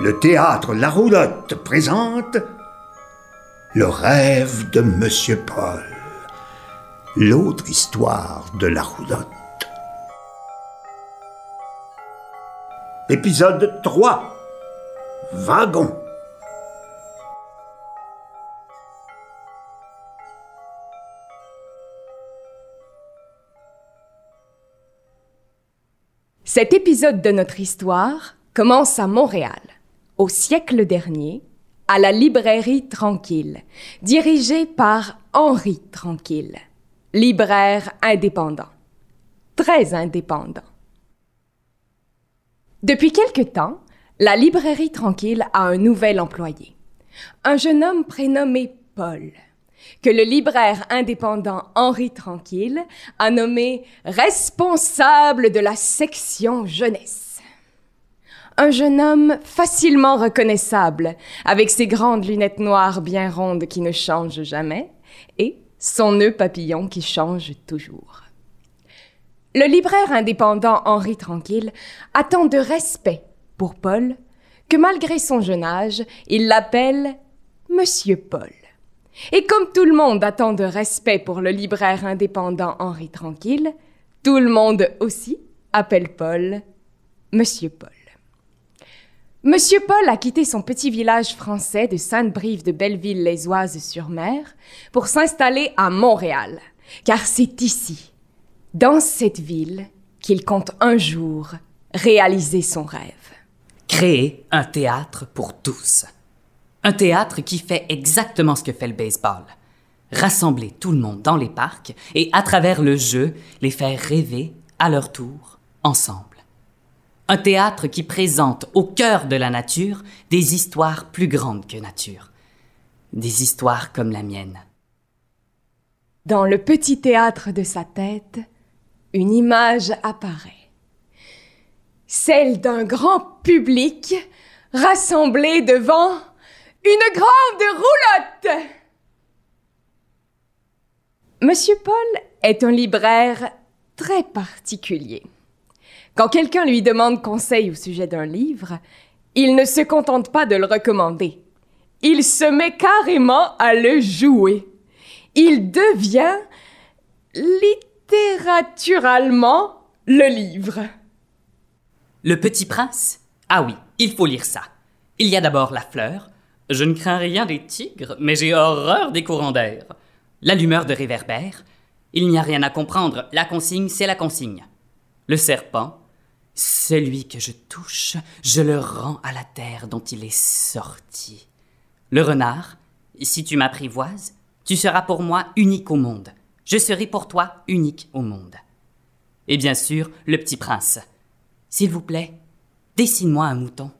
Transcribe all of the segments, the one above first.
le théâtre La Roulotte présente Le rêve de Monsieur Paul, l'autre histoire de La Roulotte. Épisode 3 Wagon Cet épisode de notre histoire commence à Montréal, au siècle dernier, à la librairie Tranquille, dirigée par Henri Tranquille, libraire indépendant, très indépendant. Depuis quelque temps, la librairie Tranquille a un nouvel employé, un jeune homme prénommé Paul que le libraire indépendant Henri Tranquille a nommé responsable de la section jeunesse. Un jeune homme facilement reconnaissable, avec ses grandes lunettes noires bien rondes qui ne changent jamais, et son nœud papillon qui change toujours. Le libraire indépendant Henri Tranquille a tant de respect pour Paul que malgré son jeune âge, il l'appelle Monsieur Paul. Et comme tout le monde attend de respect pour le libraire indépendant Henri Tranquille, tout le monde aussi appelle Paul Monsieur Paul. Monsieur Paul a quitté son petit village français de Sainte-Brive de Belleville-les-Oises-sur-Mer pour s'installer à Montréal, car c'est ici, dans cette ville, qu'il compte un jour réaliser son rêve. Créer un théâtre pour tous. Un théâtre qui fait exactement ce que fait le baseball. Rassembler tout le monde dans les parcs et, à travers le jeu, les faire rêver à leur tour, ensemble. Un théâtre qui présente au cœur de la nature des histoires plus grandes que nature. Des histoires comme la mienne. Dans le petit théâtre de sa tête, une image apparaît. Celle d'un grand public rassemblé devant une grande roulotte. Monsieur Paul est un libraire très particulier. Quand quelqu'un lui demande conseil au sujet d'un livre, il ne se contente pas de le recommander. Il se met carrément à le jouer. Il devient littératuralement le livre. Le Petit Prince? Ah oui, il faut lire ça. Il y a d'abord La Fleur, je ne crains rien des tigres, mais j'ai horreur des courants d'air. L'allumeur de réverbère. Il n'y a rien à comprendre. La consigne, c'est la consigne. Le serpent. Celui que je touche, je le rends à la terre dont il est sorti. Le renard. Si tu m'apprivoises, tu seras pour moi unique au monde. Je serai pour toi unique au monde. Et bien sûr, le petit prince. S'il vous plaît, dessine-moi un mouton.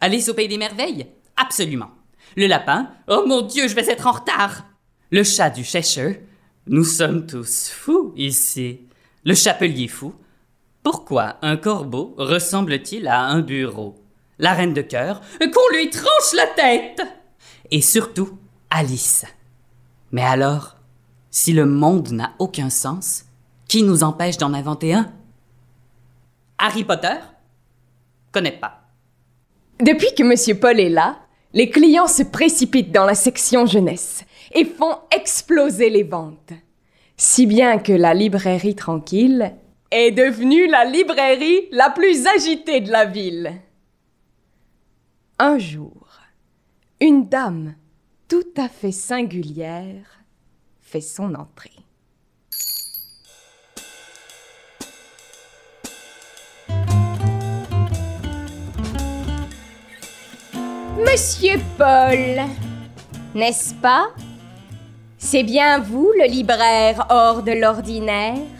Alice au pays des merveilles? Absolument. Le lapin, oh mon Dieu, je vais être en retard. Le chat du Cheshire, nous sommes tous fous ici. Le chapelier fou, pourquoi un corbeau ressemble-t-il à un bureau? La reine de cœur, qu'on lui tranche la tête Et surtout, Alice. Mais alors, si le monde n'a aucun sens, qui nous empêche d'en inventer un? Harry Potter? Connais pas. Depuis que Monsieur Paul est là, les clients se précipitent dans la section jeunesse et font exploser les ventes. Si bien que la librairie tranquille est devenue la librairie la plus agitée de la ville. Un jour, une dame tout à fait singulière fait son entrée. Monsieur Paul, n'est-ce pas? C'est bien vous le libraire hors de l'ordinaire?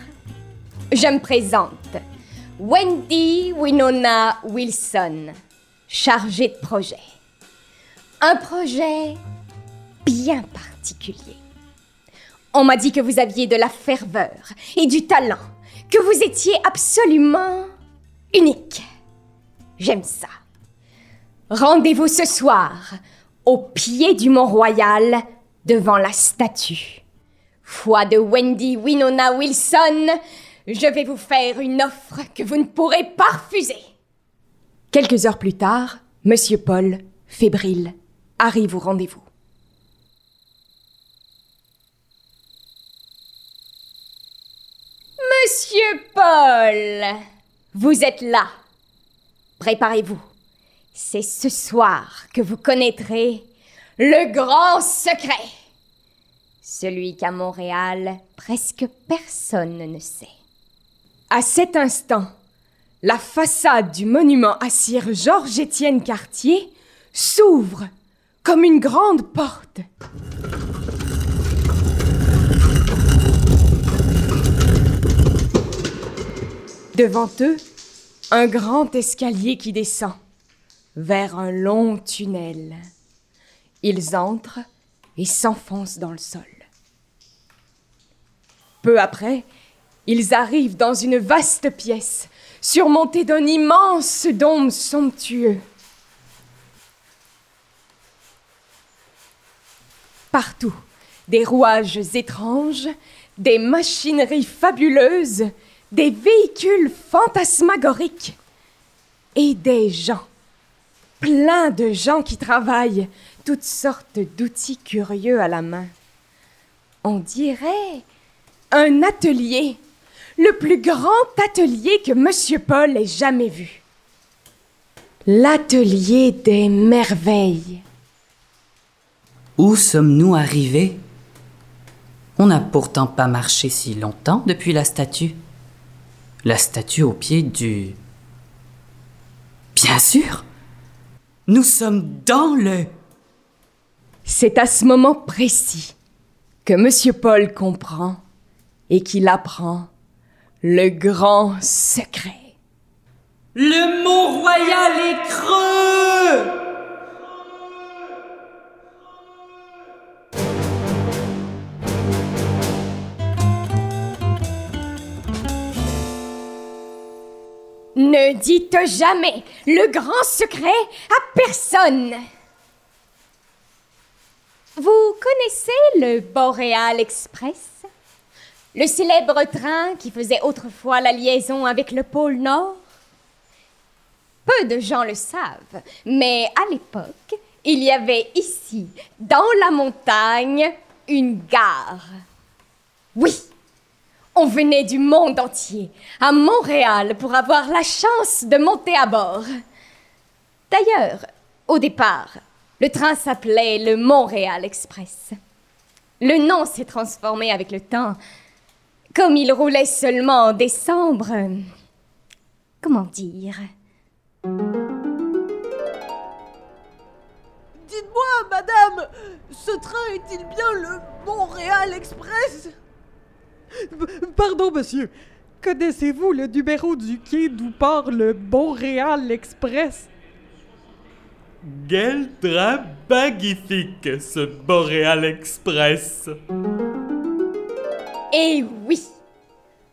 Je me présente. Wendy Winona Wilson, chargée de projet. Un projet bien particulier. On m'a dit que vous aviez de la ferveur et du talent, que vous étiez absolument unique. J'aime ça. Rendez-vous ce soir, au pied du Mont-Royal, devant la statue. Foi de Wendy Winona Wilson, je vais vous faire une offre que vous ne pourrez pas refuser. Quelques heures plus tard, Monsieur Paul, fébrile, arrive au rendez-vous. Monsieur Paul, vous êtes là. Préparez-vous. C'est ce soir que vous connaîtrez le grand secret. Celui qu'à Montréal, presque personne ne sait. À cet instant, la façade du monument à Sir Georges-Étienne Cartier s'ouvre comme une grande porte. Devant eux, un grand escalier qui descend vers un long tunnel. Ils entrent et s'enfoncent dans le sol. Peu après, ils arrivent dans une vaste pièce, surmontée d'un immense dôme somptueux. Partout, des rouages étranges, des machineries fabuleuses, des véhicules fantasmagoriques et des gens. Plein de gens qui travaillent, toutes sortes d'outils curieux à la main. On dirait un atelier, le plus grand atelier que Monsieur Paul ait jamais vu. L'atelier des merveilles. Où sommes-nous arrivés? On n'a pourtant pas marché si longtemps depuis la statue. La statue au pied du... Bien sûr Nous sommes dans le... C'est à ce moment précis que Monsieur Paul comprend et qu'il apprend le grand secret. Le Mont Royal est creux Ne dites jamais le grand secret à personne. Vous connaissez le Boreal Express? Le célèbre train qui faisait autrefois la liaison avec le pôle Nord? Peu de gens le savent, mais à l'époque, il y avait ici, dans la montagne, une gare. Oui, on venait du monde entier, à Montréal, pour avoir la chance de monter à bord. D'ailleurs, au départ, le train s'appelait le Montréal Express. Le nom s'est transformé avec le temps. Comme il roulait seulement en décembre. Comment dire? Dites-moi, madame, ce train est-il bien le Montréal Express? Pardon, monsieur. Connaissez-vous le numéro du quai d'où part le Montréal Express? Quel train magnifique, ce Boréal Express! Eh oui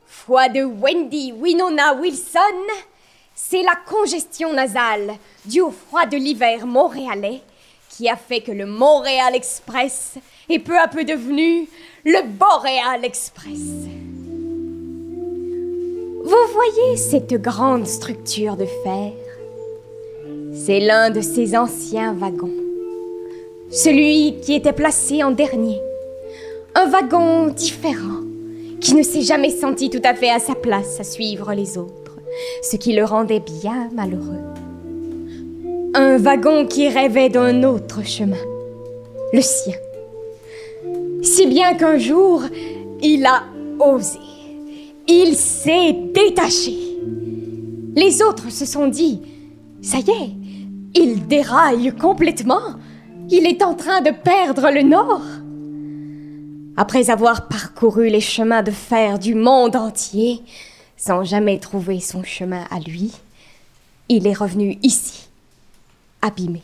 Foi de Wendy Winona Wilson, c'est la congestion nasale due au froid de l'hiver montréalais qui a fait que le Montréal Express est peu à peu devenu le Boréal Express. Vous voyez cette grande structure de fer? C'est l'un de ces anciens wagons. Celui qui était placé en dernier. Un wagon différent, qui ne s'est jamais senti tout à fait à sa place à suivre les autres, ce qui le rendait bien malheureux. Un wagon qui rêvait d'un autre chemin, le sien si bien qu'un jour, il a osé. Il s'est détaché. Les autres se sont dit, ça y est, il déraille complètement. Il est en train de perdre le nord. Après avoir parcouru les chemins de fer du monde entier, sans jamais trouver son chemin à lui, il est revenu ici, abîmé,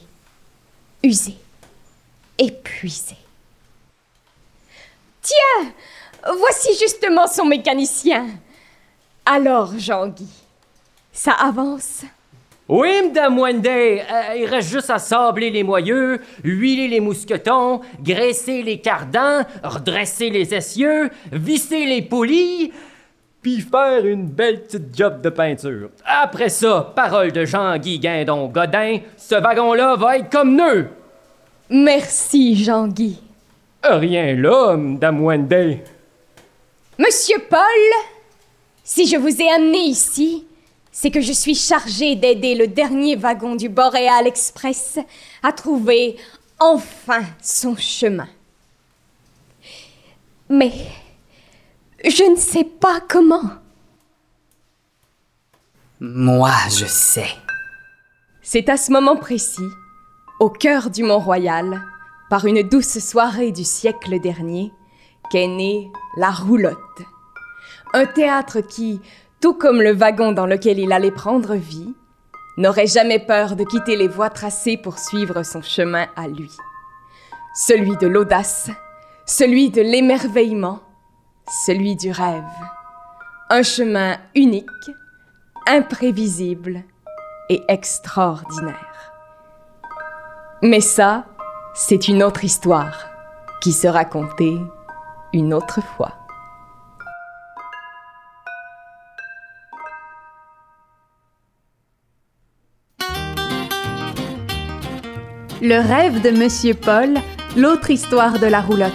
usé, épuisé. Tiens, voici justement son mécanicien. Alors, Jean-Guy, ça avance? Oui, Madame Wendy, euh, il reste juste à sabler les moyeux, huiler les mousquetons, graisser les cardans, redresser les essieux, visser les poulies. puis faire une belle petite job de peinture. Après ça, parole de Jean-Guy Guindon Godin, ce wagon-là va être comme neuf. Merci, Jean-Guy. Rien là, Madame Wendy. Monsieur Paul, si je vous ai amené ici, c'est que je suis chargé d'aider le dernier wagon du Boréal Express à trouver enfin son chemin. Mais je ne sais pas comment. Moi, je sais. C'est à ce moment précis, au cœur du Mont-Royal, par une douce soirée du siècle dernier, qu'est née la roulotte. Un théâtre qui, tout comme le wagon dans lequel il allait prendre vie, n'aurait jamais peur de quitter les voies tracées pour suivre son chemin à lui. Celui de l'audace, celui de l'émerveillement, celui du rêve. Un chemin unique, imprévisible et extraordinaire. Mais ça, c'est une autre histoire qui sera racontée une autre fois. Le rêve de Monsieur Paul, l'autre histoire de la roulotte.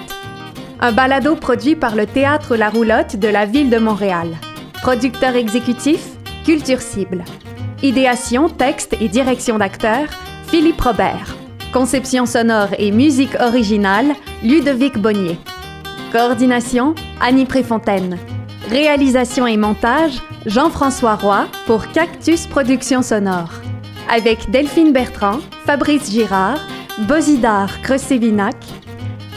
Un balado produit par le Théâtre La Roulotte de la ville de Montréal. Producteur exécutif, Culture Cible. Idéation, texte et direction d'acteur, Philippe Robert. Conception sonore et musique originale, Ludovic Bonnier. Coordination, Annie Préfontaine. Réalisation et montage, Jean-François Roy pour Cactus Productions Sonore avec Delphine Bertrand, Fabrice Girard, Bosidar Cresévinac,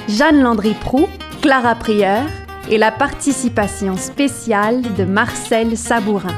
Jeanne Landry-Prou, Clara Prieur et la participation spéciale de Marcel Sabourin.